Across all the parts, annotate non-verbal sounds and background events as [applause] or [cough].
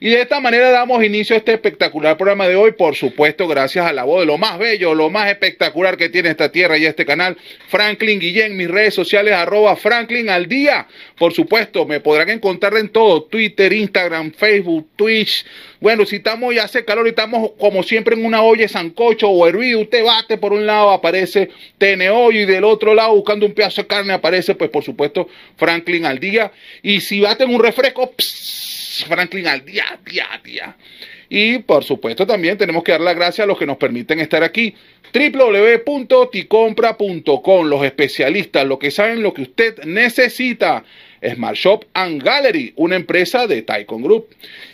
Y de esta manera damos inicio a este espectacular programa de hoy, por supuesto, gracias a la voz de lo más bello, lo más espectacular que tiene esta tierra y este canal, Franklin Guillén, mis redes sociales, arroba Franklin al día. Por supuesto, me podrán encontrar en todo, Twitter, Instagram, Facebook, Twitch. Bueno, si estamos ya hace calor y estamos como siempre en una olla sancocho o hervido, usted bate por un lado, aparece TNO y del otro lado buscando un pedazo de carne aparece, pues por supuesto, Franklin al día. Y si baten un refresco, Franklin al día, día, día. Y por supuesto también tenemos que dar las gracias a los que nos permiten estar aquí. www.ticompra.com, los especialistas, los que saben lo que usted necesita. Smart Shop and Gallery, una empresa de Taikon Group.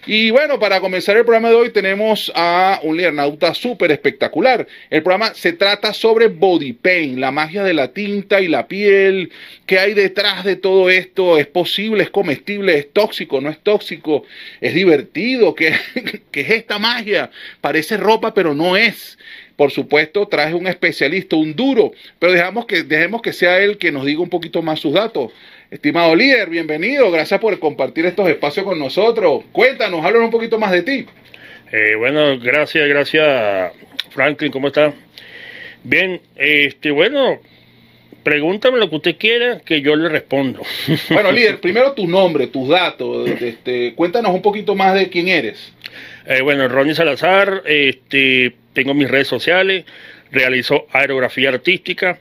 Y bueno, para comenzar el programa de hoy tenemos a un liernauta súper espectacular. El programa se trata sobre body paint, la magia de la tinta y la piel, qué hay detrás de todo esto, es posible, es comestible, es tóxico, no es tóxico, es divertido, qué [laughs] es esta magia, parece ropa pero no es por supuesto, traje un especialista, un duro, pero dejamos que, dejemos que sea él que nos diga un poquito más sus datos. Estimado líder, bienvenido, gracias por compartir estos espacios con nosotros. Cuéntanos, háblanos un poquito más de ti. Eh, bueno, gracias, gracias, Franklin, ¿cómo está? Bien, este, bueno, pregúntame lo que usted quiera que yo le respondo. [laughs] Bueno, líder, primero tu nombre, tus datos, este, cuéntanos un poquito más de quién eres. Eh, bueno, Ronnie Salazar, este, tengo mis redes sociales, realizo aerografía artística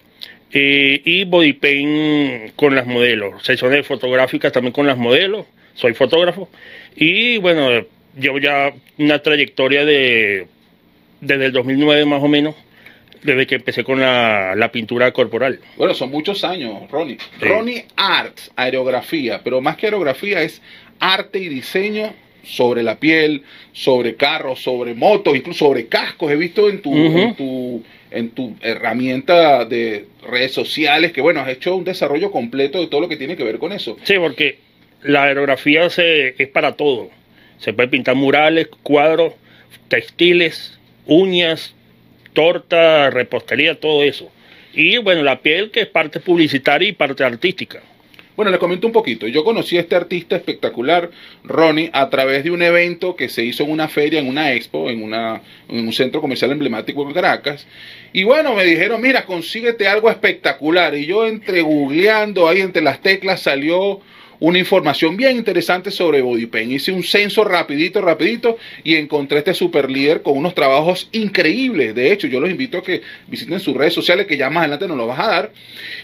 eh, y body paint con las modelos, sesiones fotográficas también con las modelos, soy fotógrafo y bueno, llevo ya una trayectoria de desde el 2009 más o menos, desde que empecé con la, la pintura corporal. Bueno, son muchos años, Ronnie. Ronnie Arts, aerografía, pero más que aerografía es arte y diseño sobre la piel, sobre carros, sobre motos, incluso sobre cascos. He visto en tu, en tu, en tu herramienta de redes sociales que, bueno, has hecho un desarrollo completo de todo lo que tiene que ver con eso. Sí, porque la aerografía se, es para todo. Se puede pintar murales, cuadros, textiles, uñas, torta, repostería, todo eso. Y bueno, la piel que es parte publicitaria y parte artística. Bueno, les comento un poquito. Yo conocí a este artista espectacular, Ronnie, a través de un evento que se hizo en una feria, en una expo, en, una, en un centro comercial emblemático en Caracas. Y bueno, me dijeron, mira, consíguete algo espectacular. Y yo entre googleando, ahí entre las teclas salió una información bien interesante sobre body paint. Hice un censo rapidito, rapidito y encontré este super líder con unos trabajos increíbles. De hecho, yo los invito a que visiten sus redes sociales que ya más adelante nos lo vas a dar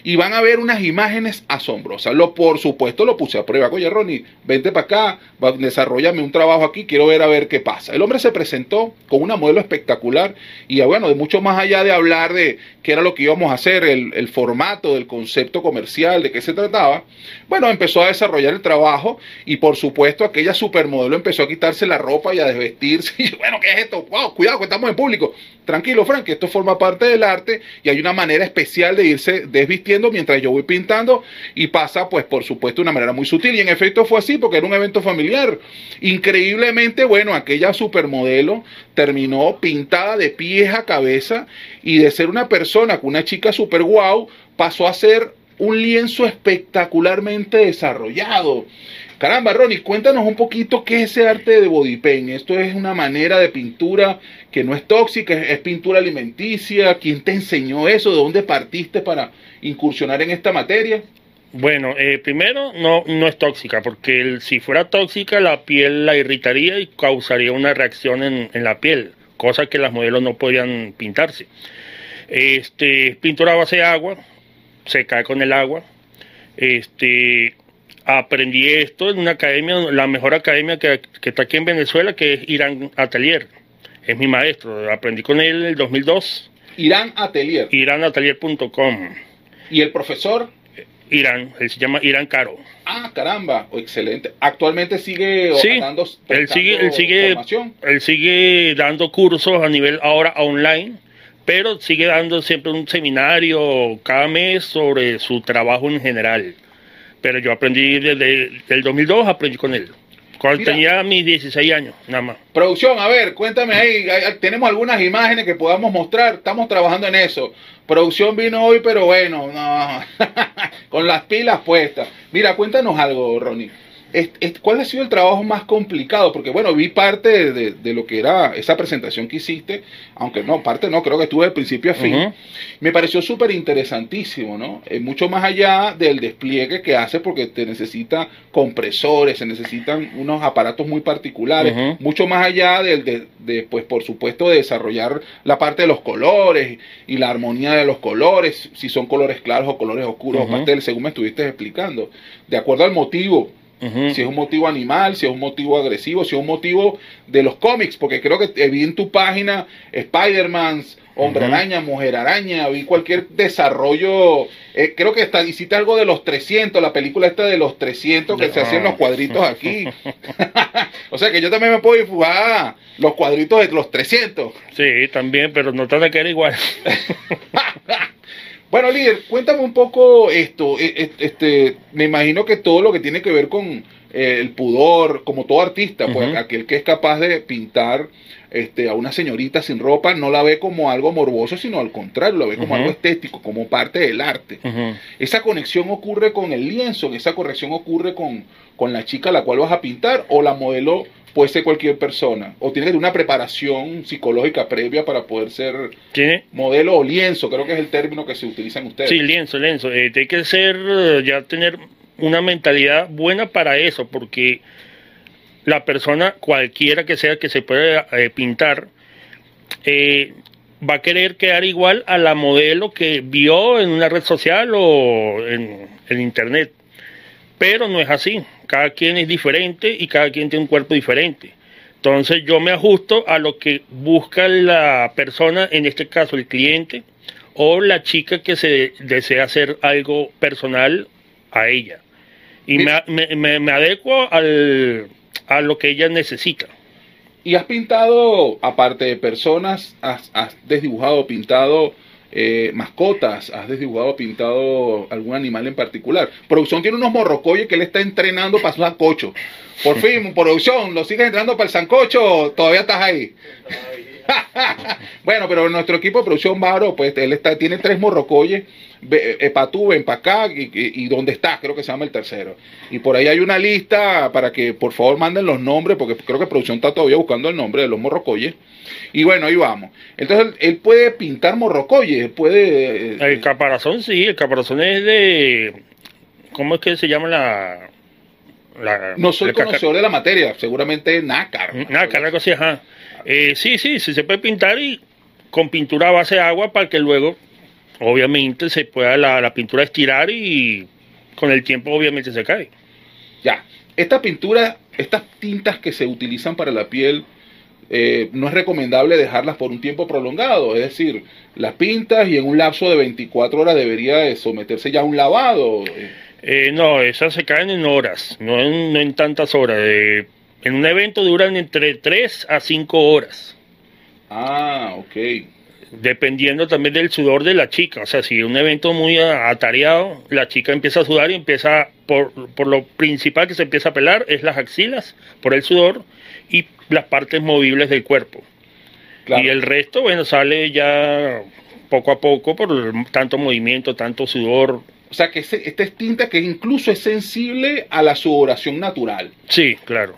y van a ver unas imágenes asombrosas. Lo, por supuesto, lo puse a prueba. Oye, Ronnie, vente para acá, desarrollame un trabajo aquí, quiero ver a ver qué pasa. El hombre se presentó con una modelo espectacular y bueno, de mucho más allá de hablar de qué era lo que íbamos a hacer, el, el formato del concepto comercial, de qué se trataba, bueno, empezó a desarrollar desarrollar el trabajo y por supuesto aquella supermodelo empezó a quitarse la ropa y a desvestirse. [laughs] Y bueno, ¿qué es esto? Wow, cuidado, que estamos en público. Tranquilo, Frank, esto forma parte del arte y hay una manera especial de irse desvistiendo mientras yo voy pintando y pasa, pues, por supuesto, de una manera muy sutil. Y en efecto fue así porque era un evento familiar. Increíblemente, bueno, aquella supermodelo terminó pintada de pies a cabeza y de ser una persona con una chica super guau, pasó a ser un lienzo espectacularmente desarrollado. Caramba, Ronnie, cuéntanos un poquito qué es ese arte de body paint. Esto es una manera de pintura que no es tóxica, es, pintura alimenticia. ¿Quién te enseñó eso? ¿De dónde partiste para incursionar en esta materia? Bueno, eh, primero no, no es tóxica, porque si fuera tóxica la piel la irritaría y causaría una reacción en, en la piel, cosa que las modelos no podrían pintarse. Este, pintura a base de agua, se cae con el agua. Este, aprendí esto en una academia, la mejor academia que, está aquí en Venezuela, que es Irán Atelier. Es mi maestro, aprendí con él en el 2002. Irán Atelier. IránAtelier.com. ¿Y el profesor? Irán, él se llama Irán Caro. Ah, caramba, excelente. Actualmente sigue sí, dando él sigue, él sigue, él sigue dando cursos a nivel ahora online pero sigue dando siempre un seminario cada mes sobre su trabajo en general. Pero yo aprendí desde el 2002, aprendí con él. Cuando Mira. tenía mis 16 años, nada más. Producción, a ver, cuéntame ahí, tenemos algunas imágenes que podamos mostrar, estamos trabajando en eso. Producción vino hoy, pero bueno, no, [laughs] con las pilas puestas. Mira, cuéntanos algo, Ronnie. ¿Cuál ha sido el trabajo más complicado? Porque bueno, vi parte de, de lo que era esa presentación que hiciste, aunque no, parte no, creo que estuve de principio a fin. Me pareció súper interesantísimo, ¿no? Eh, mucho más allá del despliegue que hace porque te necesita compresores, se necesitan unos aparatos muy particulares, mucho más allá del, de, de, pues por supuesto, de desarrollar la parte de los colores y la armonía de los colores, si son colores claros o colores oscuros Ujú. o pasteles, según me estuviste explicando, de acuerdo al motivo Si es un motivo animal, si es un motivo agresivo, si es un motivo de los cómics, porque creo que vi en tu página Spider-Man, Hombre. Araña, Mujer Araña, vi cualquier desarrollo, eh, creo que hasta hiciste algo de los 300, la película esta de los 300 que se hacían los cuadritos aquí. [laughs] [laughs] o sea que yo también me puedo dibujar los cuadritos de los 300. Sí, también, pero no tiene que era igual. [laughs] Bueno, líder, cuéntame un poco esto. eh, eh, Este, me imagino que todo lo que tiene que ver con eh, el pudor, como todo artista, pues aquel que es capaz de pintar este, a una señorita sin ropa, no la ve como algo morboso, sino al contrario, lo ve como algo estético, como parte del arte. Esa conexión ocurre con el lienzo, esa conexión ocurre con, con la chica a la cual vas a pintar, o la modelo puede ser cualquier persona, o tiene que tener una preparación psicológica previa para poder ser Tiene, modelo o lienzo, creo que es el término que se utiliza en ustedes. Sí, lienzo, lienzo. Eh, tiene que ser, eh, ya tener una mentalidad buena para eso, porque la persona, cualquiera que sea que se pueda eh, pintar, eh, va a querer quedar igual a la modelo que vio en una red social o en, en internet. Pero no es así. Cada quien es diferente y cada quien tiene un cuerpo diferente. Entonces yo me ajusto a lo que busca la persona, en este caso el cliente, o la chica que se desea hacer algo personal a ella. Y me, me, me- me adecuo al, a lo que ella necesita. Y has pintado, aparte de personas, has, has desdibujado, pintado eh, mascotas, has desdibujado, pintado algún animal en particular. Producción tiene unos morrocoyes que él está entrenando para su sancocho. Por fin, producción, lo sigues entrenando para el sancocho, todavía estás ahí. [laughs] bueno, pero nuestro equipo de producción, Varo, pues él está, tiene tres morrocoyes, para tú, ven para acá, y, y, y dónde está, creo que se llama el tercero. Y por ahí hay una lista para que por favor manden los nombres, porque creo que producción está todavía buscando el nombre de los morrocoyes. Y bueno, ahí vamos. Entonces él, él puede pintar morrocoyes, puede... eh, El caparazón sí, el caparazón es de... ¿Cómo es que se llama la...? la no soy conocedor de la materia, seguramente nácar. Nada, algo así, ajá. Eh, sí, sí, sí se puede pintar y con pintura a base de agua para que luego, obviamente, se pueda la, la pintura estirar y con el tiempo obviamente se cae. Ya, esta pintura, estas tintas que se utilizan para la piel, eh, no es recomendable dejarlas por un tiempo prolongado, es decir, las pintas y en un lapso de 24 horas debería de someterse ya a un lavado. eh. No, esas se caen en horas, no en, no en tantas horas. Eh, en un evento duran entre 3 a 5 horas, Ah, ok. dependiendo también del sudor de la chica. O sea, si es un evento muy atareado, la chica empieza a sudar y empieza, por, por lo principal que se empieza a pelar es las axilas, por el sudor, y las partes movibles del cuerpo. Claro. Y el resto, bueno, sale ya poco a poco por tanto movimiento, tanto sudor. O sea, que esta es tinta que incluso es sensible a la sudoración natural. Sí, claro.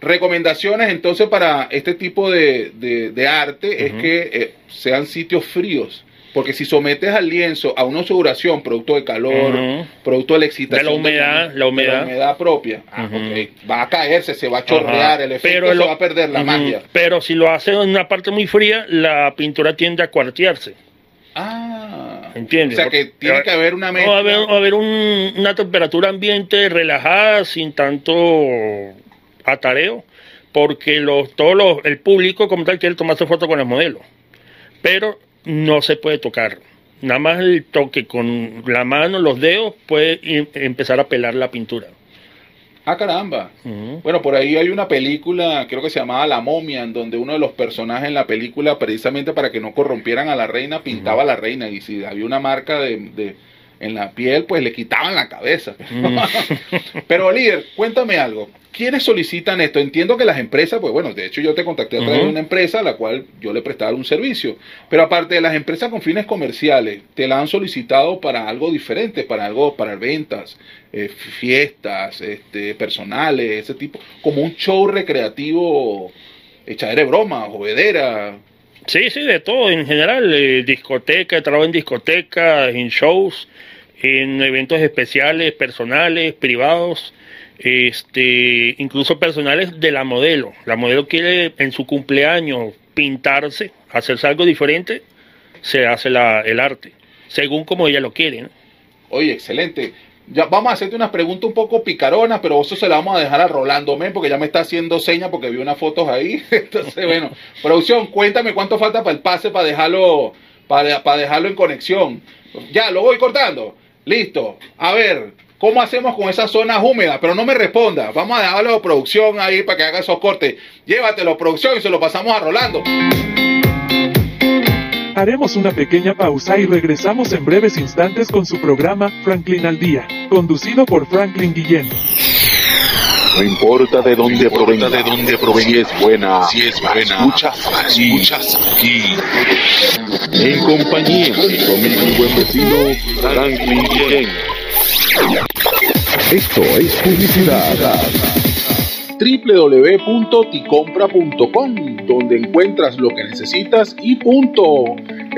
Recomendaciones entonces para este tipo de, de- de arte es que eh, sean sitios fríos. Porque si sometes al lienzo a una sudoración producto de calor, producto de la excitación, De la humedad, la humedad. de la humedad propia, ah, va a caerse, se va a chorrear, el efecto Pero se lo- va a perder la magia. Pero si lo hace en una parte muy fría, la pintura tiende a cuartearse. Ah, ¿Entiendes? O sea que tiene que haber una mezcla. a haber, a haber un- una temperatura ambiente relajada, sin tanto atareo, porque los, todo los- el público como tal quiere tomarse foto con los modelos. Pero no se puede tocar. Nada más el toque con la mano, los dedos, puede em- empezar a pelar la pintura. Ah, caramba. Bueno, por ahí hay una película, creo que se llamaba La momia, en donde uno de los personajes en la película, precisamente para que no corrompieran a la reina, pintaba a la reina. Y si había una marca de, de- en la piel, pues le quitaban la cabeza. Mm. [laughs] Pero líder, cuéntame algo. ¿Quiénes solicitan esto? Entiendo que las empresas, pues bueno, de hecho yo te contacté a través de una empresa a la cual yo le prestaba un servicio. Pero aparte de las empresas con fines comerciales, te la han solicitado para algo diferente, para algo, para ventas, eh, fiestas, este, personales, ese tipo, como un show recreativo, echadera de broma, juguedera. Sí, sí, de todo en general. eh, discoteca, trabajo en discotecas, en shows, en eventos especiales, personales, privados, este, incluso personales de la modelo. La modelo quiere en su cumpleaños pintarse, hacerse algo diferente, se hace la, el arte, según como ella lo quiere. ¿no? Oye, excelente. Ya vamos a hacerte unas preguntas un poco picaronas, pero eso se la vamos a dejar a Rolando Men porque ya me está haciendo señas porque vi unas fotos ahí. [laughs] Entonces, bueno, producción, cuéntame cuánto falta para el pase para dejarlo, para, para dejarlo en conexión. Ya, lo voy cortando. Listo. A ver, ¿cómo hacemos con esas zonas húmedas? Pero no me responda. Vamos a dejarlo a producción ahí para que haga esos cortes. Llévatelo, producción, y se lo pasamos a Rolando. Haremos una pequeña pausa y regresamos en breves instantes con su programa Franklin al Día, conducido por Franklin Guillén. No importa de dónde provenga, de dónde provenga, si es buena, si es buena, escuchas aquí, escuchas aquí. En compañía de mi amigo y buen vecino Franklin Guillén. Esto es publicidad. www.ticompra.com, donde encuentras lo que necesitas y punto.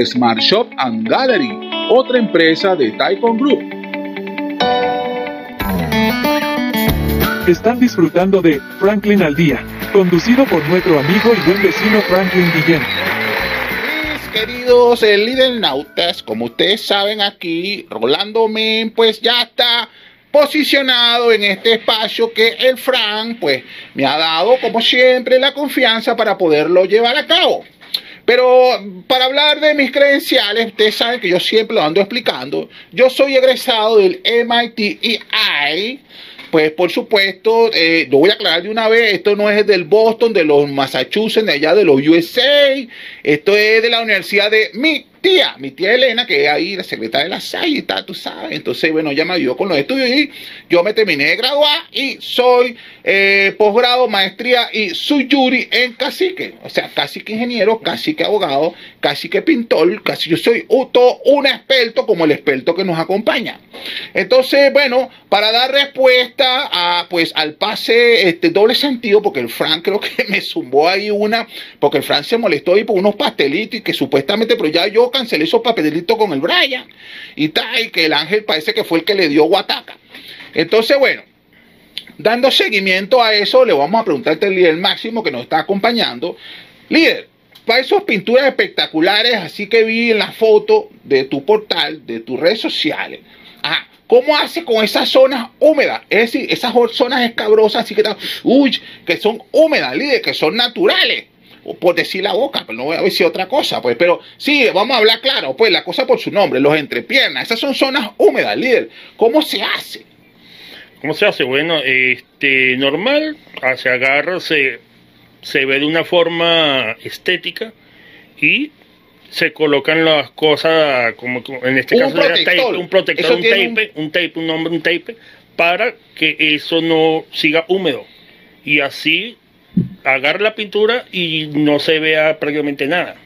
Smart Shop and Gallery, otra empresa de Taikon Group. Están disfrutando de Franklin al Día, conducido por nuestro amigo y buen vecino Franklin Guillén. Mis queridos líder nautas, como ustedes saben aquí, Rolando Men pues ya está posicionado en este espacio que el Fran pues me ha dado como siempre la confianza para poderlo llevar a cabo. Pero para hablar de mis credenciales, ustedes saben que yo siempre lo ando explicando. Yo soy egresado del MIT pues por supuesto, eh, lo voy a aclarar de una vez, esto no es del Boston, de los Massachusetts, de allá de los USA, esto es de la Universidad de mi tía, mi tía Elena, que es ahí la secretaria de la SAI tal, tú sabes. Entonces, bueno, ella me ayudó con los estudios y yo me terminé de graduar y soy eh, posgrado, maestría y soy jury en cacique. O sea, cacique ingeniero, cacique abogado, cacique pintor, casi yo soy todo un experto como el experto que nos acompaña. Entonces, bueno, para dar respuesta a, pues, al pase este doble sentido, porque el Frank creo que [laughs] me zumbó ahí una, porque el Frank se molestó ahí por unos pastelitos y que supuestamente, pero ya yo cancelé esos pastelitos con el Brian y tal, y que el ángel parece que fue el que le dio guataca. Entonces, bueno, dando seguimiento a eso, le vamos a preguntar al líder máximo que nos está acompañando. Líder, para esas pinturas espectaculares, así que vi en la foto de tu portal, de tus redes sociales, ajá, ¿cómo hace con esas zonas húmedas? Es decir, esas zonas escabrosas, así que, uy, que son húmedas, líder, que son naturales. O por decir la boca, pero no voy a decir otra cosa, pues, pero sí, vamos a hablar claro, pues, la cosa por su nombre, los entrepiernas, esas son zonas húmedas, líder. ¿Cómo se hace? ¿Cómo se hace? Bueno, este, normal, se agarra, se, se ve de una forma estética y se colocan las cosas, como en este Un caso era protector. tape, un protector, un tape, un... tape, un nombre, un tape, para que eso no siga húmedo. Y así agarra la pintura y no se vea prácticamente nada.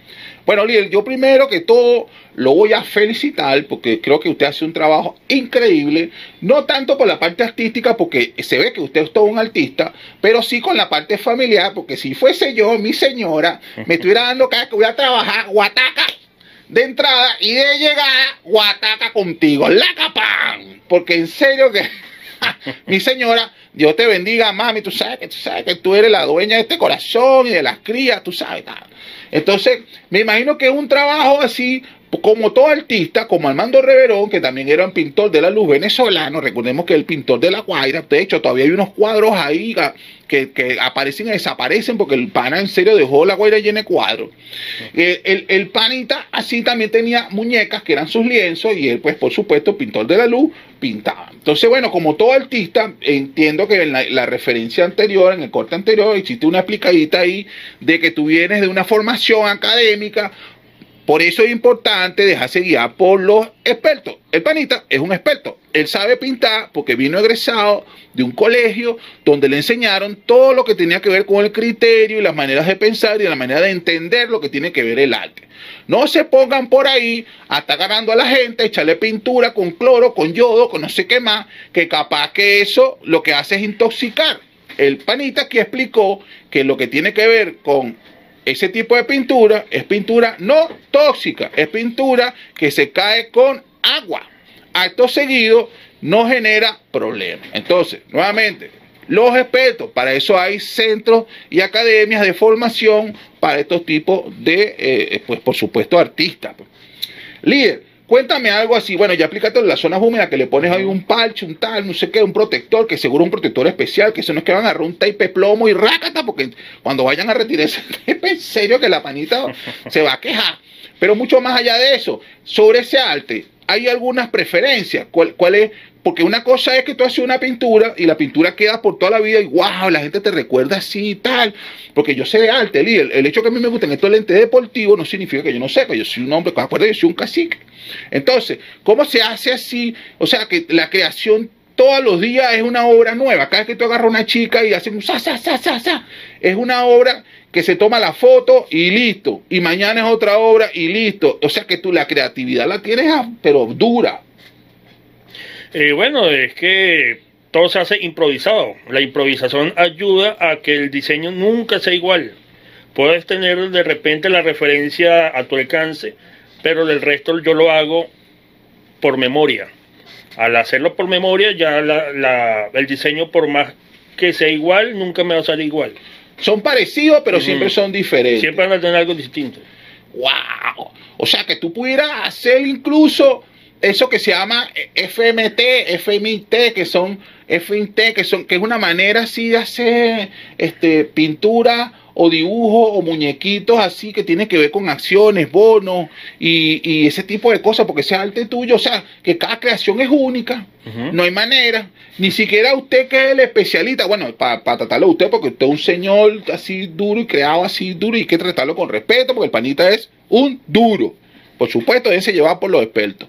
Bueno, líder, yo primero que todo lo voy a felicitar porque creo que usted hace un trabajo increíble, no tanto por la parte artística, porque se ve que usted es todo un artista, pero sí con la parte familiar, porque si fuese yo, mi señora, me estuviera dando cada que voy a trabajar, guataca de entrada y de llegada, guataca contigo, la capán, porque en serio que [laughs] mi señora, Dios te bendiga, mami, tú sabes que tú sabes que tú eres la dueña de este corazón y de las crías, tú sabes. Entonces, me imagino que un trabajo así, como todo artista, como Armando Reverón, que también era un pintor de la luz venezolano, recordemos que el pintor de la Guaira, de hecho, todavía hay unos cuadros ahí que, que aparecen y desaparecen porque el pana en serio dejó la Guaira llena de cuadros. Eh, el, el panita así también tenía muñecas que eran sus lienzos y él, pues, por supuesto, pintor de la luz, pintaba. Entonces, bueno, como todo artista, entiendo que en la, la referencia anterior, en el corte anterior, existe una explicadita ahí de que tú vienes de una formación académica Por eso es importante dejarse guiar por los expertos. El panita es un experto. Él sabe pintar porque vino egresado de un colegio donde le enseñaron todo lo que tenía que ver con el criterio y las maneras de pensar y la manera de entender lo que tiene que ver el arte. No se pongan por ahí a estar ganando a la gente, echarle pintura con cloro, con yodo, con no sé qué más, que capaz que eso lo que hace es intoxicar. El panita aquí explicó que lo que tiene que ver con ese tipo de pintura es pintura no tóxica, es pintura que se cae con agua. Acto seguido no genera problemas. Entonces, nuevamente, los expertos, para eso hay centros y academias de formación para estos tipos de, eh, pues por supuesto, artistas. pues. Líder, cuéntame algo así. Bueno, ya aplícate en las zonas húmedas que le pones ahí un parche, un tal, no sé qué, un protector, que seguro un protector especial, que eso no es que van a agarrar un tape plomo y rácata, porque cuando vayan a retirar ese tape, en serio que la panita [laughs] se va a quejar. Pero mucho más allá de eso, sobre ese arte, hay algunas preferencias. ¿Cuál, cuál es? Porque una cosa es que tú haces una pintura y la pintura queda por toda la vida y wow, la gente te recuerda así y tal. Porque yo sé de arte, el, el hecho que a mí me gustan estos lentes deportivos no significa que yo no sepa. Yo soy un hombre, acuérdate, yo soy un cacique. Entonces, ¿cómo se hace así? O sea, que la creación todos los días es una obra nueva. Cada vez que tú agarras una chica y haces un sa, sa, sa, sa, sa, es una obra que se toma la foto y listo. Y mañana es otra obra y listo. O sea que tú la creatividad la tienes, ah, pero dura. Eh, bueno, es que todo se hace improvisado. La improvisación ayuda a que el diseño nunca sea igual. Puedes tener de repente la referencia a tu alcance, pero del resto yo lo hago por memoria. Al hacerlo por memoria, ya la- la- el diseño, por más que sea igual, nunca me va a salir igual. Son parecidos, pero siempre son diferentes. Siempre van a tener algo distinto. ¡Wow! O sea que tú pudieras hacer incluso eso que se llama FMT, FMIT, que son FIT, que son, que es una manera así de hacer este pintura o dibujo o muñequitos así que tiene que ver con acciones, bonos y, y ese tipo de cosas, porque ese arte tuyo, o sea, que cada creación es única, no hay manera, ni siquiera usted que es el especialista, bueno, para tratarlo a usted, porque usted es un señor así duro y creado así duro y hay que tratarlo con respeto, porque el panita es un duro, por supuesto, deben llevar por los expertos.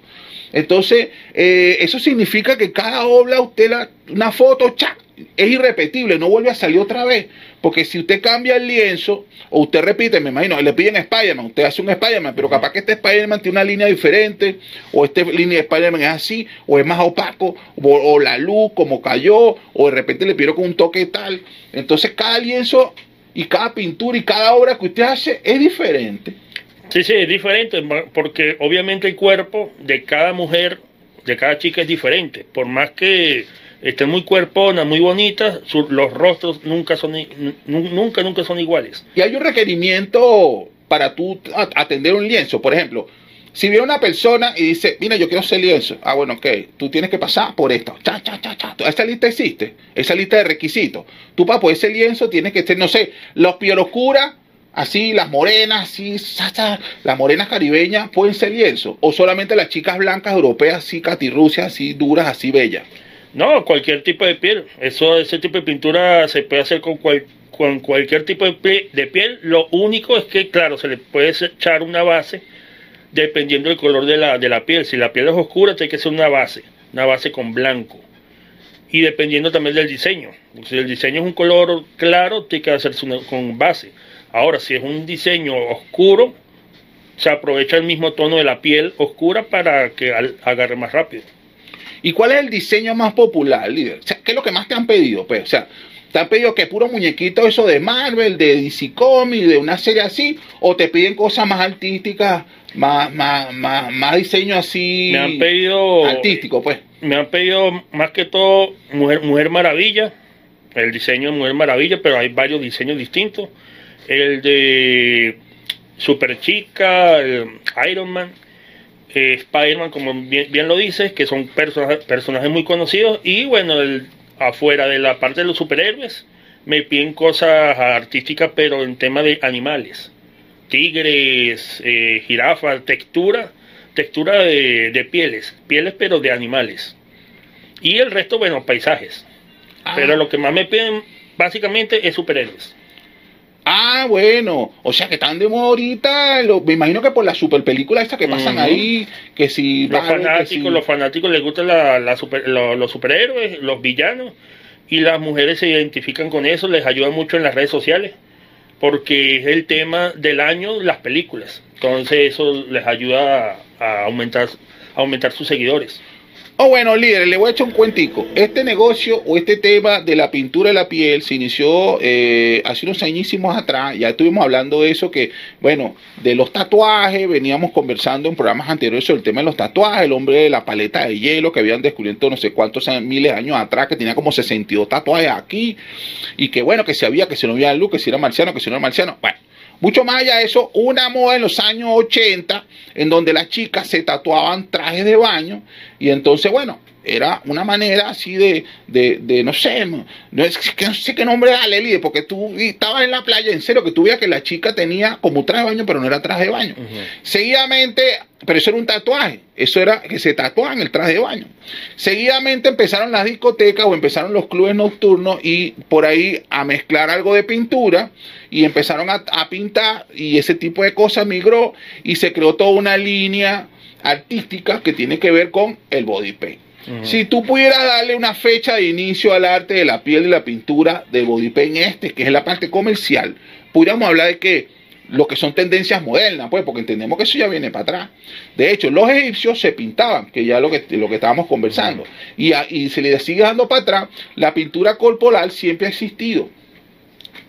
Entonces, eh, eso significa que cada obra, usted la, una foto, ¡chac! Es irrepetible, no vuelve a salir otra vez. Porque si usted cambia el lienzo, o usted repite, me imagino, le piden Spider-Man, usted hace un Spider-Man, pero capaz que este Spider-Man tiene una línea diferente, o esta línea de Spider-Man es así, o es más opaco, o, o la luz como cayó, o de repente le pidieron con un toque tal. Entonces, cada lienzo y cada pintura y cada obra que usted hace es diferente. Sí, sí, es diferente, porque obviamente el cuerpo de cada mujer, de cada chica es diferente. Por más que estén muy cuerponas, muy bonitas, los rostros nunca son, nunca, nunca son iguales. Y hay un requerimiento para tú atender un lienzo. Por ejemplo, si viene una persona y dice, mira, yo quiero hacer lienzo. Ah, bueno, ok, tú tienes que pasar por esto. Cha, cha, cha, cha. Esa lista existe, esa lista de requisitos. Tú para poder ese lienzo tienes que ser, no sé, los piel oscura, así, las morenas, así, las morenas caribeñas pueden ser lienzo. O solamente las chicas blancas europeas, así, catirrucias, así, duras, así, bellas. No, cualquier tipo de piel. Eso, ese tipo de pintura se puede hacer con, cual- con cualquier tipo de, pie- de piel. Lo único es que, claro, se le puede echar una base dependiendo del color de la, de la piel. Si la piel es oscura, tiene que ser una base, una base con blanco. Y dependiendo también del diseño. Si el diseño es un color claro, tiene que hacerse una- con base. Ahora, si es un diseño oscuro, se aprovecha el mismo tono de la piel oscura para que agarre más rápido. ¿Y cuál es el diseño más popular, líder? O sea, ¿qué es lo que más te han pedido? Pues, o sea, ¿te han pedido que puro muñequito eso de Marvel, de DC Comics, de una serie así? ¿O te piden cosas más artísticas, más, más, más, más diseño así? Me han pedido Artístico, pues. me han pedido más que todo Mujer, Mujer Maravilla, el diseño de Mujer Maravilla, pero hay varios diseños distintos. El de Super Chica, el Iron Man, eh, Spider-Man, como bien, bien lo dices, que son personajes, personajes muy conocidos. Y bueno, el, afuera de la parte de los superhéroes, me piden cosas artísticas, pero en tema de animales. Tigres, eh, jirafas, textura, textura de, de pieles, pieles pero de animales. Y el resto, bueno, paisajes. Ah, Pero lo que más me piden básicamente es superhéroes. Ah, bueno, o sea que están de moda ahorita, lo- me imagino que por la super película esta que pasan ahí, que si Los fanáticos, si- los fanáticos les gustan la, la super- lo- los superhéroes, los villanos, y las mujeres se identifican con eso, les ayuda mucho en las redes sociales, porque es el tema del año las películas. Entonces eso les ayuda a, a aumentar, a aumentar sus seguidores. Oh, bueno, líder, le voy a echar un cuentico. Este negocio o este tema de la pintura de la piel se inició eh, hace unos añísimos atrás. Ya estuvimos hablando de eso, que, bueno, de los tatuajes, veníamos conversando en programas anteriores sobre el tema de los tatuajes, el hombre de la paleta de hielo que habían descubierto no sé cuántos miles de años atrás, que tenía como 62 tatuajes aquí, y que, bueno, que se había, que se no había luz, que si era marciano, que si no era marciano. Bueno. Mucho más allá de eso, una moda en los años 80, en donde las chicas se tatuaban trajes de baño, y entonces, bueno, era una manera así de, de, de no sé, no, es que no sé qué nombre darle, líder, porque tú estabas en la playa, en serio, que tú veías que la chica tenía como traje de baño, pero no era traje de baño. Seguidamente, pero eso era un tatuaje, eso era que se tatuaban el traje de baño. Seguidamente empezaron las discotecas o empezaron los clubes nocturnos y por ahí a mezclar algo de pintura y empezaron a, a pintar y ese tipo de cosas migró y se creó toda una línea artística que tiene que ver con el body paint. Si tú pudieras darle una fecha de inicio al arte de la piel y la pintura del body paint este, que es la parte comercial, pudiéramos hablar de que lo que son tendencias modernas, pues, porque entendemos que eso ya viene para atrás. De hecho, los egipcios se pintaban, que ya lo que, lo que estábamos conversando, y, a- y se le sigue dando para atrás, la pintura corporal siempre ha existido.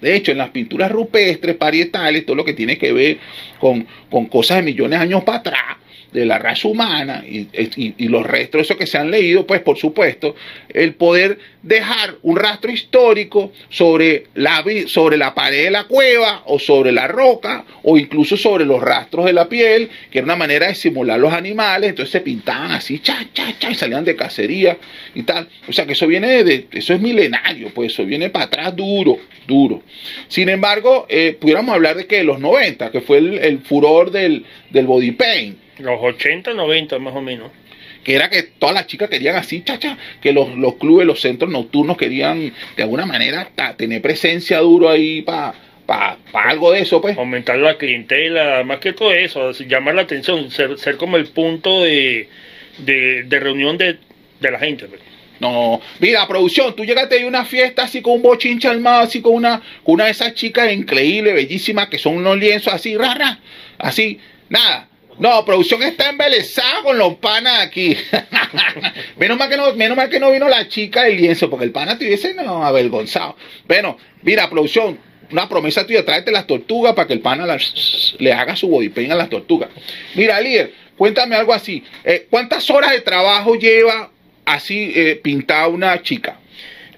De hecho, en las pinturas rupestres, parietales, todo lo que tiene que ver con, con cosas de millones de años para atrás, de la raza humana y, y- y los restos de eso que se han leído, pues por supuesto, el poder dejar un rastro histórico sobre la, sobre la pared de la cueva o sobre la roca o incluso sobre los rastros de la piel, que era una manera de simular los animales, entonces se pintaban así, cha, cha, cha, y salían de cacería y tal. O sea que eso viene de, eso es milenario, pues eso viene para atrás duro, duro. Sin embargo, eh, pudiéramos hablar de que de los 90, que fue el, el furor del, del body paint, Los 80, 90 más o menos. que era que todas las chicas querían así, chacha, que los, los clubes, los centros nocturnos querían de alguna manera tener presencia duro ahí para pa, pa algo de eso, pues. Aumentar la clientela, más que todo eso, llamar la atención, ser, ser como el punto de, de, de reunión de, de la gente. pues. No, mira, producción, tú llegaste de una fiesta así con un bochinche armado, así con una, con una de esas chicas increíbles, bellísimas, que son unos lienzos así, rara, así, nada. No, producción está embelesada con los panas aquí. [laughs] menos, mal que no, menos mal que no vino la chica del lienzo, porque el pana te hubiese no, avergonzado. Bueno, mira, producción, una promesa tuya, tráete las tortugas para que el pana las- le haga su body paint a las tortugas. Mira, líder, cuéntame algo así. Eh, ¿Cuántas horas de trabajo lleva así eh, pintada una chica?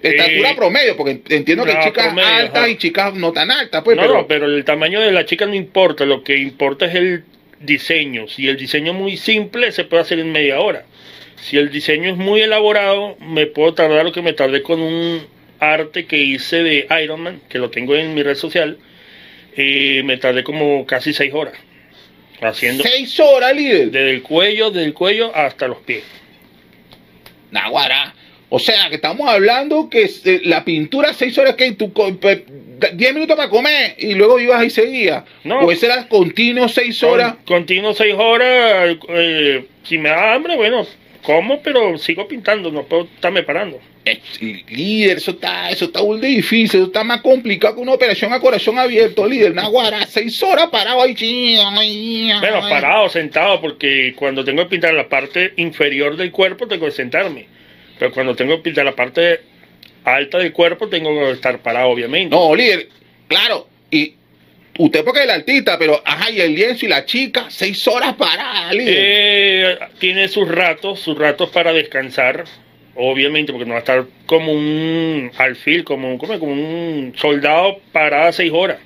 De Eh, estatura promedio, porque entiendo que hay chicas promedio, altas ajá. y chicas no tan altas, pues, no, pero no, pero el tamaño de la chica no importa, lo que importa es el diseño. Si el diseño es muy simple, se puede hacer en media hora. Si el diseño es muy elaborado, me puedo tardar lo que me tardé con un arte que hice de Iron Man, que lo tengo en mi red social, eh, me tardé como casi seis horas. Haciendo seis horas, líder. desde el cuello, desde el cuello hasta los pies. Naguará. O sea, que estamos hablando que la pintura seis horas que tú co- pe- diez minutos para comer y luego ibas y seguías. No. O ese era continuo seis horas. Con- continuo seis horas. eh, si me da hambre, bueno, como, pero sigo pintando, no puedo estarme parando. Eh, líder, eso está, eso está muy difícil, eso está más complicado que una operación a corazón abierto, líder. Naguará, seis horas parado ahí. Bueno, parado, sentado, porque cuando tengo que pintar la parte inferior del cuerpo tengo que sentarme. Pero cuando tengo pintar la parte alta del cuerpo tengo que estar parado, obviamente. No, líder, claro. Y usted porque es el artista, pero ajá, y el lienzo y la chica, seis horas parada, líder. Eh, tiene sus ratos, sus ratos para descansar, obviamente, porque no va a estar como un alfil, como, un- como, como un soldado parada seis horas.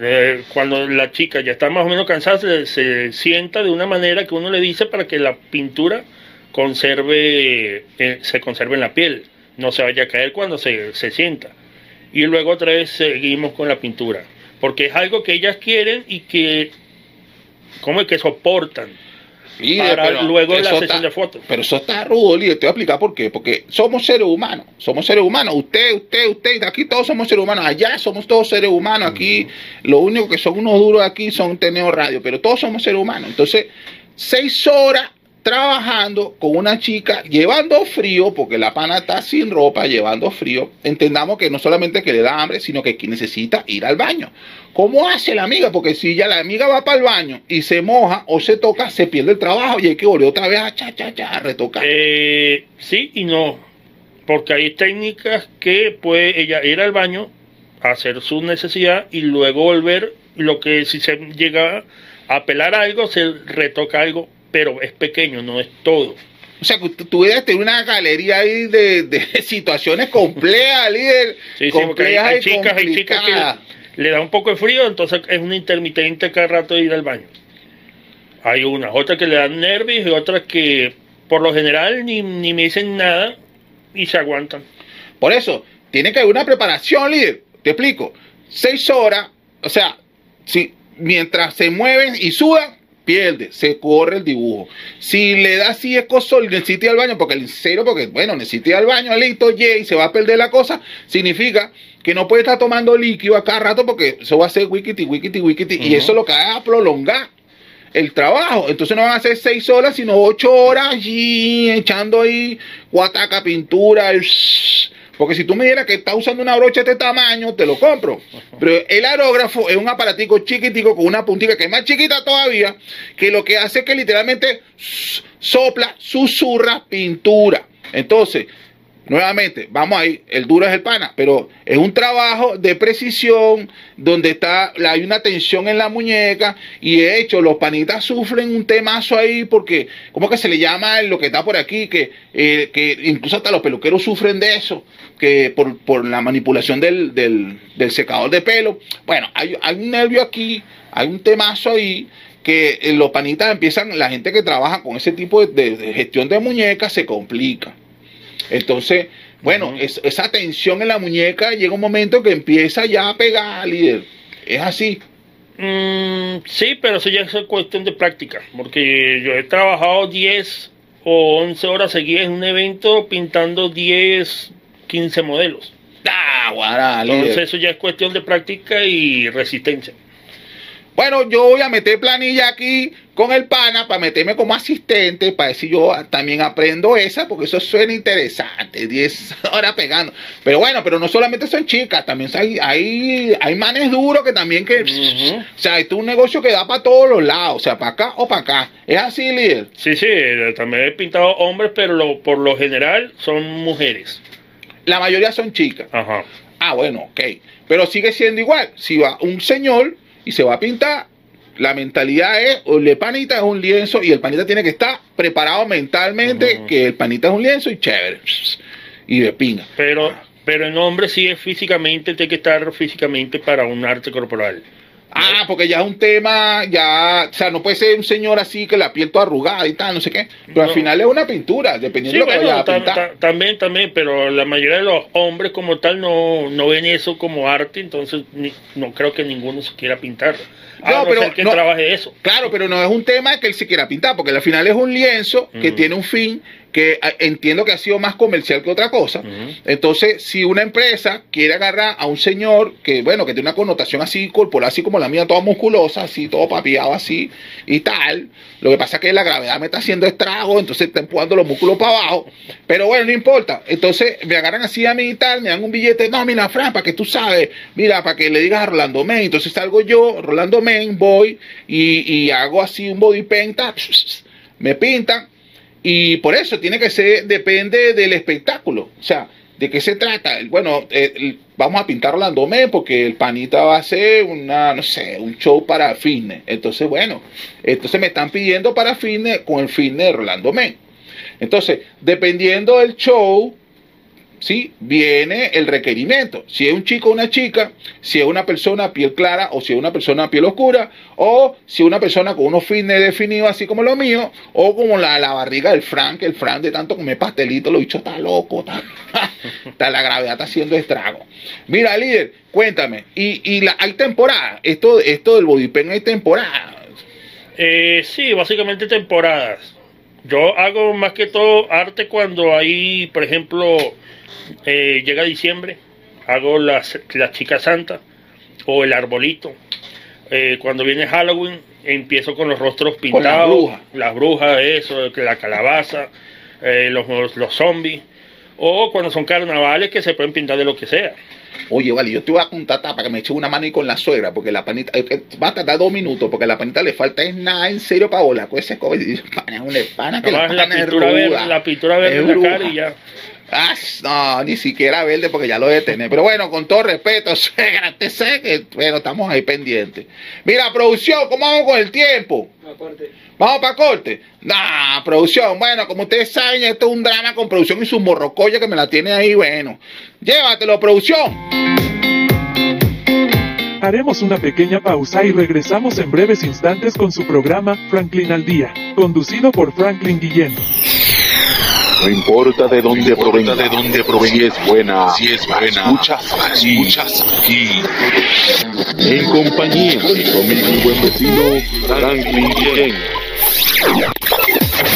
Eh, cuando la chica ya está más o menos cansada, se, se sienta de una manera que uno le dice para que la pintura conserve, eh, se conserve en la piel, no se vaya a caer cuando se, se sienta. Y luego otra vez seguimos con la pintura, porque es algo que ellas quieren y que, como que soportan. Líder, para pero luego la sesión está- de fotos. Pero eso está rudo, líder. Te voy a explicar por qué. Porque somos seres humanos. Somos seres humanos. Usted, usted, usted. Aquí todos somos seres humanos. Allá somos todos seres humanos. Aquí lo único que son unos duros aquí son Teneo Radio. Pero todos somos seres humanos. Entonces, seis horas trabajando con una chica, llevando frío, porque la pana está sin ropa, llevando frío. Entendamos que no solamente que le da hambre, sino que necesita ir al baño. ¿Cómo hace la amiga? Porque si ya la amiga va para el baño y se moja o se toca, se pierde el trabajo y hay que volver otra vez a cha, cha, cha, a retocar. Eh, sí y no, porque hay técnicas que puede ella ir al baño, hacer su necesidad y luego volver. Lo que si se llega a pelar algo, se retoca algo, pero es pequeño, no es todo. O sea, que tú tuvieras tener una galería ahí de, de [laughs] situaciones complejas, líder. Sí, sí, porque hay, chicas, hay chicas que le da un poco de frío, entonces es un intermitente cada rato de ir al baño. Hay unas, otras que le dan nervios y otras que por lo general ni, ni me dicen nada y se aguantan. Por eso, tiene que haber una preparación, líder. Te explico. Seis horas, o sea, si mientras se mueven y sudan, pierde, se corre el dibujo. Si le da así es coso, necesita ir al baño, porque el cero, porque bueno, necesita ir al baño, listo, y se va a perder la cosa, significa que no puede estar tomando líquido a cada rato porque eso va a ser wikiti, wikiti, wikiti, y eso lo que va a prolongar el trabajo. Entonces no van a ser seis horas, sino ocho horas y echando ahí guataca, pintura, y shhh. Porque si tú me dijeras que está usando una brocha de este tamaño, te lo compro. Pero el aerógrafo es un aparatico chiquitico con una puntita que es más chiquita todavía, que lo que hace es que literalmente sopla, susurra pintura. Entonces, Nuevamente, vamos ahí, el duro es el pana, pero es un trabajo de precisión donde está, hay una tensión en la muñeca y de hecho los panitas sufren un temazo ahí porque, ¿cómo que se le llama lo que está por aquí? Que, eh, que incluso hasta los peluqueros sufren de eso, que por, por la manipulación del, del, del secador de pelo. Bueno, hay, un nervio aquí, hay un temazo ahí que eh, los panitas empiezan, la gente que trabaja con ese tipo de- de gestión de muñecas se complica. Entonces, bueno, Ujú. es- esa tensión en la muñeca llega un momento que empieza ya a pegar, líder. Es así. Mm, sí, pero eso ya es cuestión de práctica, porque yo he trabajado 10 o 11 horas seguidas en un evento pintando 10, 15 modelos. Ah, guará, líder. Entonces eso ya es cuestión de práctica y resistencia. Bueno, yo voy a meter planilla aquí con el pana para meterme como asistente, para decir yo también aprendo esa, porque eso suena interesante, 10 [laughs] horas pegando. Pero bueno, pero no solamente son chicas, también hay, hay, hay manes duros que también que... O sea, esto es un negocio que da para todos los lados, o sea, para acá o para acá. Es así, líder. Sí, sí, eh, también he pintado hombres, pero lo- por lo general son mujeres. La mayoría son chicas. Ajá. Ah, bueno, ok. Pero sigue siendo igual. Si va un señor y se va a pintar, la mentalidad es, el panita es un lienzo y el panita tiene que estar preparado mentalmente que el panita es un lienzo y chévere. Y de pinga. Pero, pero en hombres sí es físicamente, tiene que estar físicamente para un arte corporal. Ah, porque ya es un tema, ya, o sea, no puede ser un señor así que la piel toda arrugada y tal, no sé qué. Pero al final es una pintura, dependiendo Sí, de lo que vaya a ta- pintar. ta- también, también, pero la mayoría de los hombres como tal no, no ven eso como arte, entonces ni- no creo que ninguno se quiera pintar. A No, no, pero que no- trabaje eso. Claro, pero no es un tema que él se quiera pintar, porque al final es un lienzo que tiene un fin que ah, entiendo que ha sido más comercial que otra cosa. Entonces, si una empresa quiere agarrar a un señor que, bueno, que tiene una connotación así corporal, así como la mía, toda musculosa, así, todo papiado así y tal, lo que pasa es que la gravedad me está haciendo estrago, entonces está empujando los músculos para abajo. Pero bueno, no importa. Entonces, me agarran así a mí y tal, me dan un billete, no, mira, Fran, para que tú sabes, mira, para que le digas a Rolando Men. Entonces salgo yo, Rolando Men, voy y, y hago así un body paint, me pintan. Y por eso tiene que ser, depende del espectáculo. O sea, ¿de qué se trata? Bueno, eh, vamos a pintar Orlando Men porque el panita va a hacer una, no sé, un show para fitness. Entonces, bueno, entonces me están pidiendo para fitness con el fitness de Orlando Men. Entonces, dependiendo del show, ¿sí? Viene el requerimiento. Si es un chico o una chica, si es una persona piel clara o si es una persona piel oscura, o si es una persona con unos fines definidos así como lo mío, o como la, la barriga del Frank, el Frank de tanto comer pastelito, lo dicho está loco, [laughs] está, la gravedad está haciendo estrago. Mira, líder, cuéntame, y, y la, hay temporada, esto, esto del bodypen hay temporada. Eh, sí, básicamente temporadas. Yo hago más que todo arte cuando hay, por ejemplo, eh, llega diciembre, hago las, la chica santa o el arbolito. Eh, cuando viene Halloween, empiezo con los rostros pintados. las brujas. Eso, la calabaza, eh, los, los zombies. O cuando son carnavales que se pueden pintar de lo que sea. Oye, vale, yo te voy a contratar para que me eche una mano ahí con la suegra, porque la panita, eh, eh, va a tardar dos minutos, porque la panita le falta es nada en serio para volar con ese. Pana es una pana que la la es pintura verde, ruda. la pintura verde Es en la cara y ya. Ah, no, ni siquiera verde porque ya lo debe tener. Pero bueno, con todo respeto, [laughs] suegra, te sé que, bueno, estamos ahí pendientes. Mira, producción, ¿cómo vamos con el tiempo? Vamos para corte. Nah, producción, bueno, como ustedes saben, esto es un drama con producción y su morrocoya que me la tiene ahí, bueno. Llévatelo, producción. Haremos una pequeña pausa y regresamos en breves instantes con su programa Franklin al Día, conducido por Franklin Guillén. No importa de dónde provenga, de dónde provenga, si es buena, si es buena, escuchas aquí, escuchas aquí. En compañía de conmigo mi buen vecino Franklin Guillén.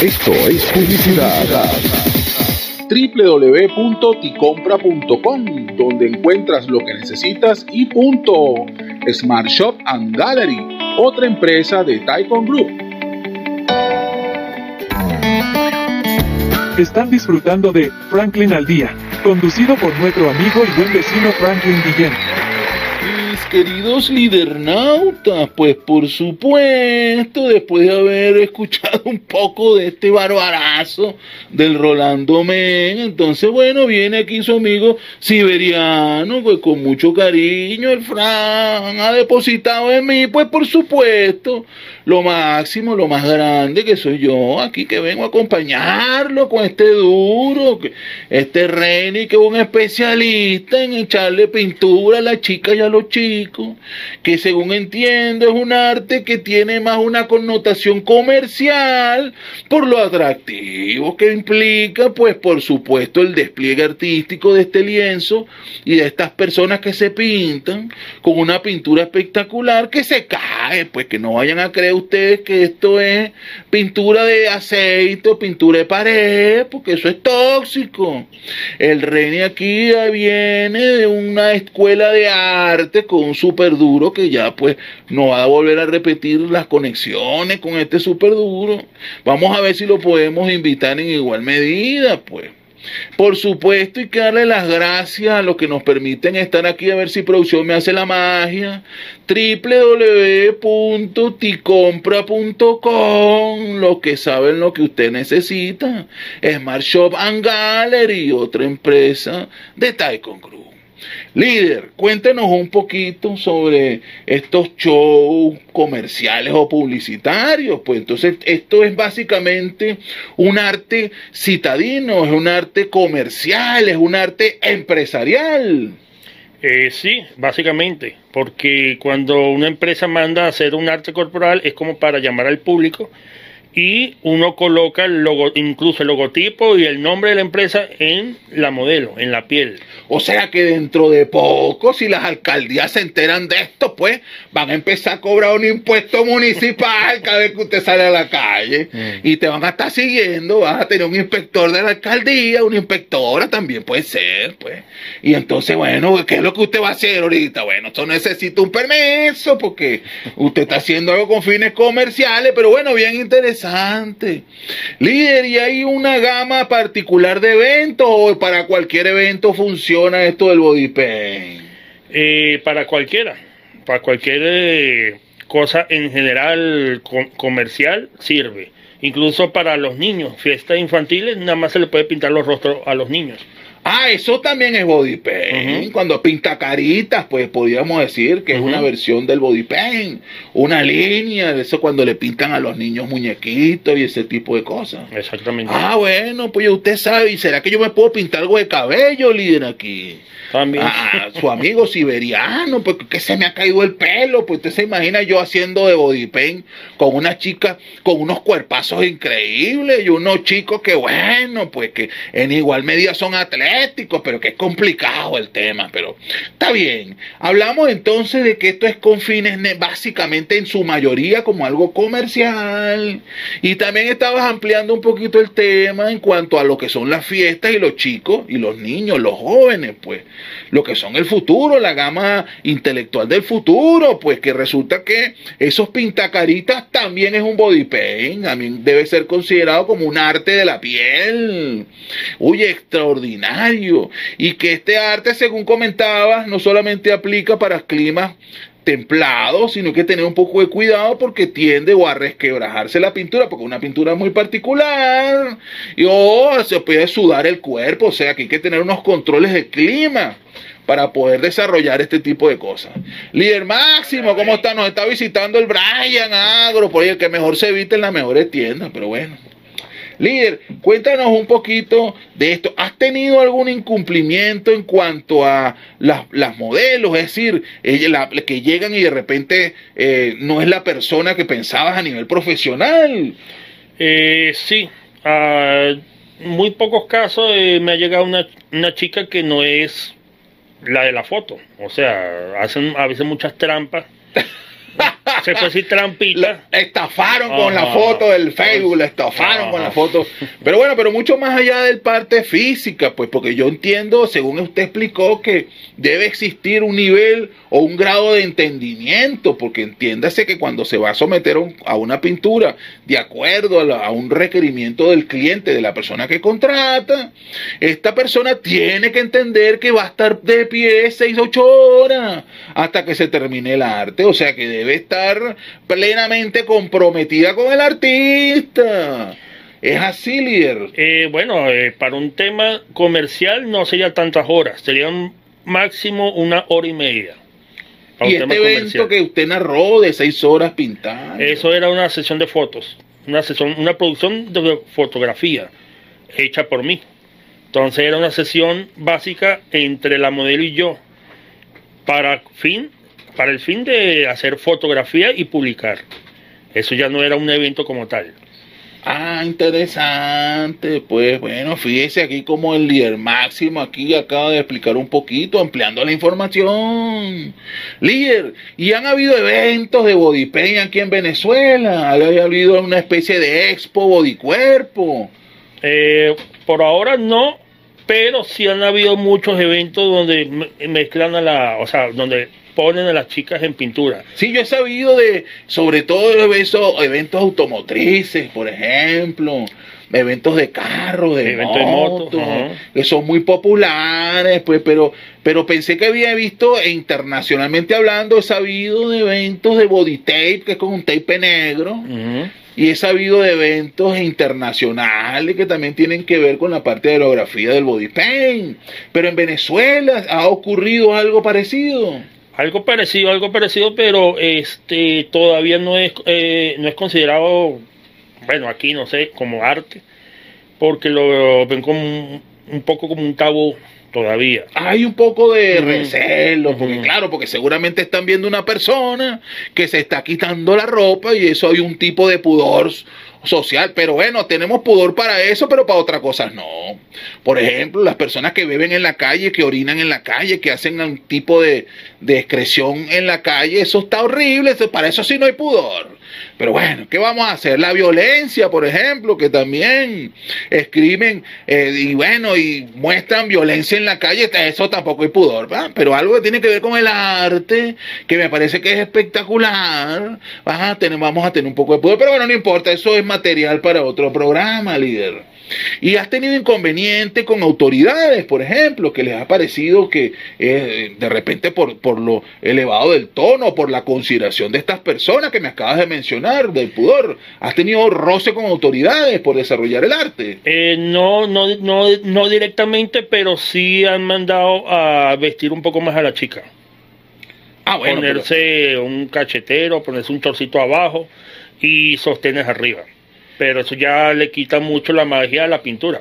Esto es publicidad. www.ticompra.com, donde encuentras lo que necesitas y punto. Smart Shop and Gallery, otra empresa de Taikon Group. Están disfrutando de Franklin al Día, conducido por nuestro amigo y buen vecino Franklin Guillén. Mis queridos lidernautas, pues por supuesto, después de haber escuchado un poco de este barbarazo del Rolando Men, entonces bueno, viene aquí su amigo siberiano, pues con mucho cariño, el Fran ha depositado en mí, pues por supuesto, lo máximo, lo más grande que soy yo, aquí que vengo a acompañarlo con este duro, este Reni que es un especialista en echarle pintura a las chicas y a los chicos, que según entiendo es un arte que tiene más una connotación comercial por lo atractivo que implica, pues por supuesto el despliegue artístico de este lienzo y de estas personas que se pintan con una pintura espectacular que se cae, pues que no vayan a creer ustedes que esto es pintura de aceite o pintura de pared, porque eso es tóxico. El Reni aquí viene de una escuela de arte con un super duro que ya pues no va a volver a repetir las conexiones con este super duro. Vamos a ver si lo podemos invitar en igual medida, pues. Por supuesto, hay que darle las gracias a los que nos permiten estar aquí a ver si producción me hace la magia. www.ticompra.com Los que saben lo que usted necesita. Smart Shop and Gallery, otra empresa de Taikon Group. Líder, cuéntenos un poquito sobre estos shows comerciales o publicitarios. Pues entonces, esto es básicamente un arte citadino, es un arte comercial, es un arte empresarial. Eh, sí, básicamente, porque cuando una empresa manda a hacer un arte corporal es como para llamar al público y uno coloca el logo, incluso el logotipo y el nombre de la empresa en la modelo, en la piel. O sea que dentro de poco, si las alcaldías se enteran de esto, pues van a empezar a cobrar un impuesto municipal cada vez que usted sale a la calle. Mm. Y te van a estar siguiendo, vas a tener un inspector de la alcaldía, una inspectora también puede ser, pues. Y entonces, bueno, ¿qué es lo que usted va a hacer ahorita? Bueno, esto necesita un permiso porque usted está haciendo algo con fines comerciales, pero bueno, bien interesante. Líder, ¿y hay una gama particular de eventos o para cualquier evento funciona esto del body paint? Eh, para cualquiera, para cualquier eh, cosa en general co- comercial sirve. Incluso para los niños, fiestas infantiles, nada más se le puede pintar los rostros a los niños. Ah, eso también es body paint. Cuando pinta caritas, pues podríamos decir que es una versión del body paint. Una línea, de eso cuando le pintan a los niños muñequitos y ese tipo de cosas. Exactamente. Ah, bueno, pues usted sabe. ¿Y será que yo me puedo pintar algo de cabello, líder, aquí? También. Ah, su amigo siberiano, porque que se me ha caído el pelo, pues usted se imagina yo haciendo de body paint con una chica con unos cuerpazos increíbles y unos chicos que bueno, pues que en igual medida son atletas pero que es complicado el tema, pero está bien. Hablamos entonces de que esto es con fines ne- básicamente en su mayoría como algo comercial. Y también estabas ampliando un poquito el tema en cuanto a lo que son las fiestas y los chicos y los niños, los jóvenes, pues, lo que son el futuro, la gama intelectual del futuro, pues que resulta que esos pintacaritas también es un body paint, también debe ser considerado como un arte de la piel. Uy, extraordinario. Y que este arte, según comentabas, no solamente aplica para climas templados, sino que tener un poco de cuidado porque tiende o a resquebrajarse la pintura, porque una pintura muy particular, y o se puede sudar el cuerpo, o sea que hay que tener unos controles de clima para poder desarrollar este tipo de cosas. Líder Máximo, ¿cómo está? Nos está visitando el Brian Agro, por ahí el que mejor se evita en las mejores tiendas, pero bueno. Líder, cuéntanos un poquito de esto. ¿Has tenido algún incumplimiento en cuanto a las, las modelos? Es decir, ella- la- que llegan y de repente eh, no es la persona que pensabas a nivel profesional. Eh, sí, a muy pocos casos eh, me ha llegado una, una chica que no es la de la foto. O sea, hacen a veces muchas trampas. [laughs] Se puede decir trampita. La- estafaron con la foto del Facebook, la estafaron con la foto. Pero bueno, pero mucho más allá del parte física, pues porque yo entiendo, según usted explicó, que debe existir un nivel o un grado de entendimiento, porque entiéndase que cuando se va a someter un- a una pintura de acuerdo a, la- a un requerimiento del cliente, de la persona que contrata, esta persona tiene que entender que va a estar de pie 6, 8 horas hasta que se termine el arte. O sea que debe estar plenamente comprometida con el artista. Es así, líder. Eh, bueno, eh, para un tema comercial no sería tantas horas, serían máximo una hora y media. Para Y un tema este evento comercial. que usted narró de 6 horas pintar. Eso era una sesión de fotos, una sesión, una producción de fotografía hecha por mí. Entonces era una sesión básica entre la modelo y yo para fin, para el fin de hacer fotografía y publicar. Eso ya no era un evento como tal. Ah, interesante. Pues bueno, fíjese aquí como el líder máximo aquí acaba de explicar un poquito, ampliando la información. Líder, y han habido eventos de body paint aquí en Venezuela. Ha habido una especie de expo body cuerpo. Eh, por ahora no, pero sí han habido muchos eventos donde me- mezclan a la, o sea, donde ponen a las chicas en pintura. Sí, yo he sabido de, sobre todo eventos, eventos automotrices, por ejemplo, eventos de carro, de Eventos de moto, que son muy populares, pues, pero, pero pensé que había visto, e internacionalmente hablando, he sabido de eventos de body tape, que es con un tape negro, y he sabido de eventos internacionales que también tienen que ver con la parte de aerografía del body paint. Pero en Venezuela ha ocurrido algo parecido. Algo parecido, algo parecido, pero este todavía no es eh, no es considerado, bueno, aquí no sé, como arte, porque lo ven como un, un poco como un tabú todavía. hay un poco de recelo, porque claro, porque seguramente están viendo una persona que se está quitando la ropa y eso hay un tipo de pudor social, pero bueno, tenemos pudor para eso, pero para otras cosas no. Por ejemplo, las personas que beben en la calle, que orinan en la calle, que hacen un tipo de, de excreción en la calle, eso está horrible, para eso sí no hay pudor. Pero bueno, ¿qué vamos a hacer? La violencia, por ejemplo, que también escriben eh, y bueno, y muestran violencia en la calle, eso tampoco hay pudor, ¿verdad? Pero algo que tiene que ver con el arte, que me parece que es espectacular, tener- vamos a tener un poco de pudor, pero bueno, no importa, eso es material para otro programa, líder. Y has tenido inconveniente con autoridades, por ejemplo, que les ha parecido que eh, de repente por, por lo elevado del tono, por la consideración de estas personas que me acabas de mencionar, del pudor, has tenido roce con autoridades por desarrollar el arte. Eh, no, no, no, no directamente, pero sí han mandado a vestir un poco más a la chica. Ah, bueno, pero- ponerse un cachetero, ponerse un torcito abajo y sostenes arriba. Pero eso ya le quita mucho la magia a la pintura.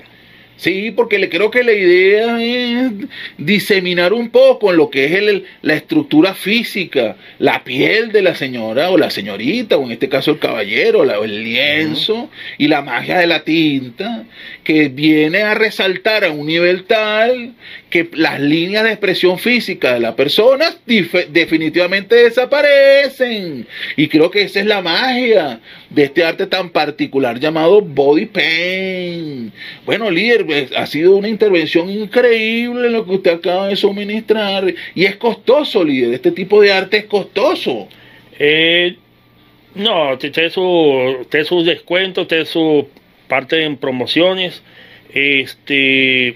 Sí, porque le creo que la idea es diseminar un poco en lo que es el, la estructura física, la piel de la señora o la señorita, o en este caso el caballero, la, el lienzo y la magia de la tinta, que viene a resaltar a un nivel tal que las líneas de expresión física de la persona definitivamente desaparecen. Y creo que esa es la magia de este arte tan particular llamado body paint. Bueno, líder, pues, ha sido una intervención increíble lo que usted acaba de suministrar. Y es costoso, líder. Este tipo de arte es costoso. Eh, no, usted su, usted su parte en promociones. Este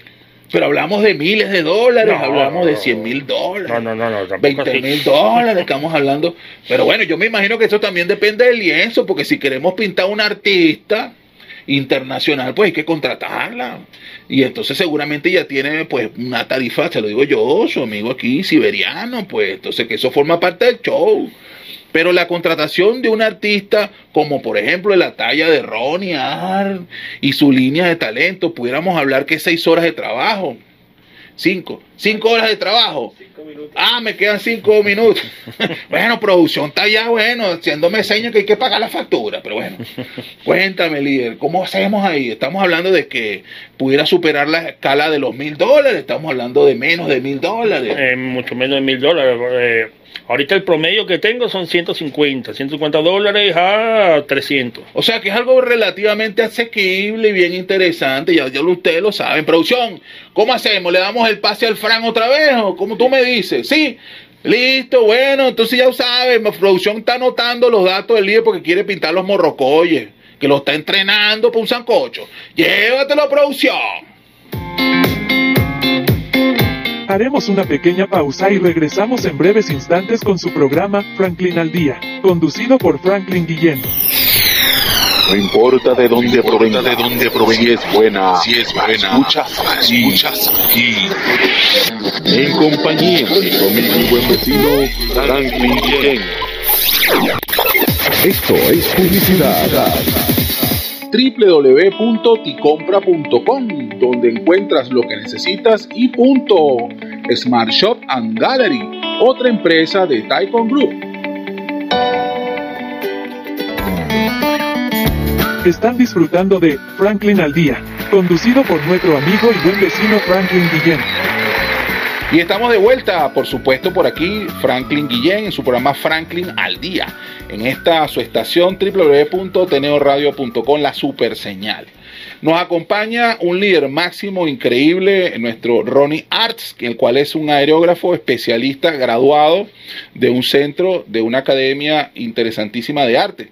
pero hablamos de miles de dólares, hablamos de 100 mil dólares. No, no, no, no 20 mil dólares, estamos hablando. Pero bueno, yo me imagino que eso también depende del lienzo, porque si queremos pintar a un artista internacional, pues hay que contratarla. Y entonces seguramente ya tiene pues una tarifa, se lo digo yo, su amigo aquí, siberiano, pues entonces que eso forma parte del show. Pero la contratación de un artista como por ejemplo la talla de Ronnie Ar y su línea de talento, pudiéramos hablar que seis horas de trabajo. Cinco. Cinco horas de trabajo. Ah, me quedan cinco minutos. [laughs] bueno, producción está ya, bueno, haciéndome señas que hay que pagar la factura. Pero bueno, cuéntame, líder, ¿cómo hacemos ahí? Estamos hablando de que pudiera superar la escala de los mil dólares. Estamos hablando de menos de mil dólares. Eh, mucho menos de mil dólares. Eh, Ahorita el promedio que tengo son 150, 150 dólares a 300. O sea que es algo relativamente asequible y bien interesante. Ya, ya ustedes lo saben. Producción, ¿cómo hacemos? ¿Le damos el pase al Fran otra vez? ¿O como tú me dices? Sí. Listo, bueno, entonces ya sabes, la producción está anotando los datos del líder porque quiere pintar los morrocoyes, que lo está entrenando para un sancocho. Llévatelo, producción. Haremos una pequeña pausa y regresamos en breves instantes con su programa Franklin al Día, conducido por Franklin Guillén. No importa de dónde provenga, de dónde provenga, es buena, si es buena, escuchas aquí, escuchas aquí. En compañía de mi buen vecino Franklin Guillén. Esto es publicidad www.ticompra.com, donde encuentras lo que necesitas y punto. Smart Shop and Gallery, otra empresa de Taikon Group. Están disfrutando de Franklin al Día, conducido por nuestro amigo y buen vecino Franklin Guillén. Y estamos de vuelta, por supuesto, por aquí, Franklin Guillén, en su programa Franklin al Día, en esta su estación www.teneoradio.com, la super señal. Nos acompaña un líder máximo increíble, nuestro Ronnie Arts, el cual es un aerógrafo especialista graduado de un centro, de una academia interesantísima de arte.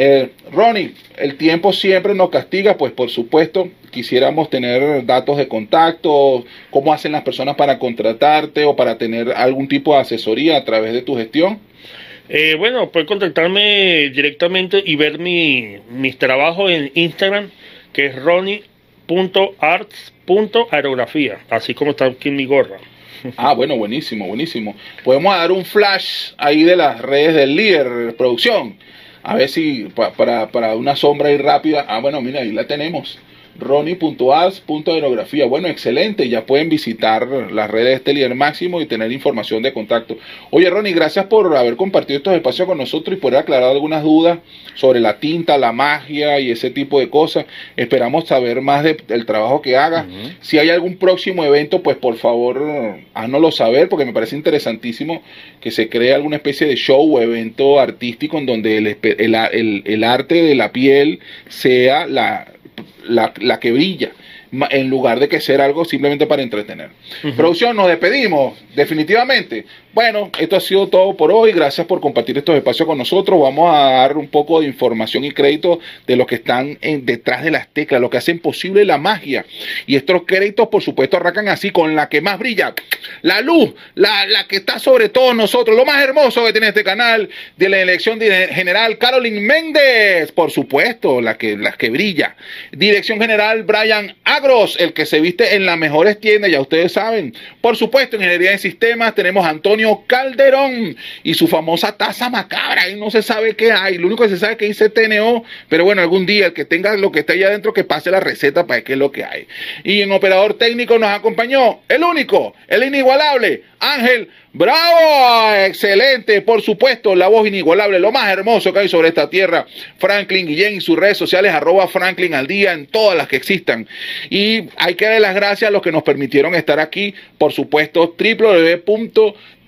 Eh, Ronnie, el tiempo siempre nos castiga, pues por supuesto quisiéramos tener datos de contacto, cómo hacen las personas para contratarte o para tener algún tipo de asesoría a través de tu gestión. Eh, bueno, puedes contactarme directamente y ver mi, mis trabajos en Instagram, que es ronnie.arts.aerografía, así como está aquí en mi gorra. [laughs] Ah, bueno, buenísimo, buenísimo. Podemos dar un flash ahí de las redes del líder producción a ver si para, para una sombra y rápida. Ah, bueno, mira, ahí la tenemos ronnie.as.aerografía. Bueno, excelente, ya pueden visitar las redes de este líder máximo y tener información de contacto. Oye, Ronnie, gracias por haber compartido estos espacios con nosotros y por aclarar algunas dudas sobre la tinta, la magia y ese tipo de cosas. Esperamos saber más del trabajo que hagas. Si hay algún próximo evento, pues por favor, háznoslo saber porque me parece interesantísimo que se cree alguna especie de show o evento artístico en donde el arte de la piel sea la la, la que brilla en lugar de que ser algo simplemente para entretener. Producción, nos despedimos, definitivamente. Bueno, esto ha sido todo por hoy. Gracias por compartir estos espacios con nosotros. Vamos a dar un poco de información y crédito de los que están en, detrás de las teclas, lo que hacen posible la magia. Y estos créditos, por supuesto, arrancan así con la que más brilla, la luz, la, que está sobre todos nosotros, lo más hermoso que tiene este canal de la elección general, Carolyn Méndez, por supuesto, la que, la que brilla. Dirección general, Brian Agros, el que se viste en las mejores tiendas, ya ustedes saben. Por supuesto, ingeniería de sistemas, tenemos a Antonio Calderón y su famosa taza macabra. Y no se sabe qué hay. Lo único que se sabe es que dice TNO. Pero bueno, algún día el que tenga lo que está allá adentro, que pase la receta para qué es lo que hay. Y en operador técnico nos acompañó el único, el inigualable, Ángel Bravo, excelente, por supuesto, la voz inigualable, lo más hermoso que hay sobre esta tierra, Franklin Guillén y sus redes sociales, arroba Franklin al día en todas las que existan. Y hay que dar las gracias a los que nos permitieron estar aquí, por supuesto,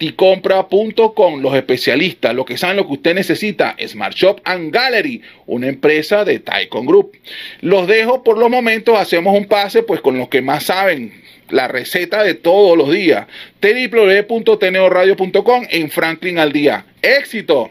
www.ticompra.com, los especialistas, los que saben lo que usted necesita, Smart Shop and Gallery, una empresa de Taikon Group. Los dejo por los momentos, hacemos un pase pues con los que más saben, la receta de todos los días. www.teneoradio.com en Franklin al día. ¡Éxito!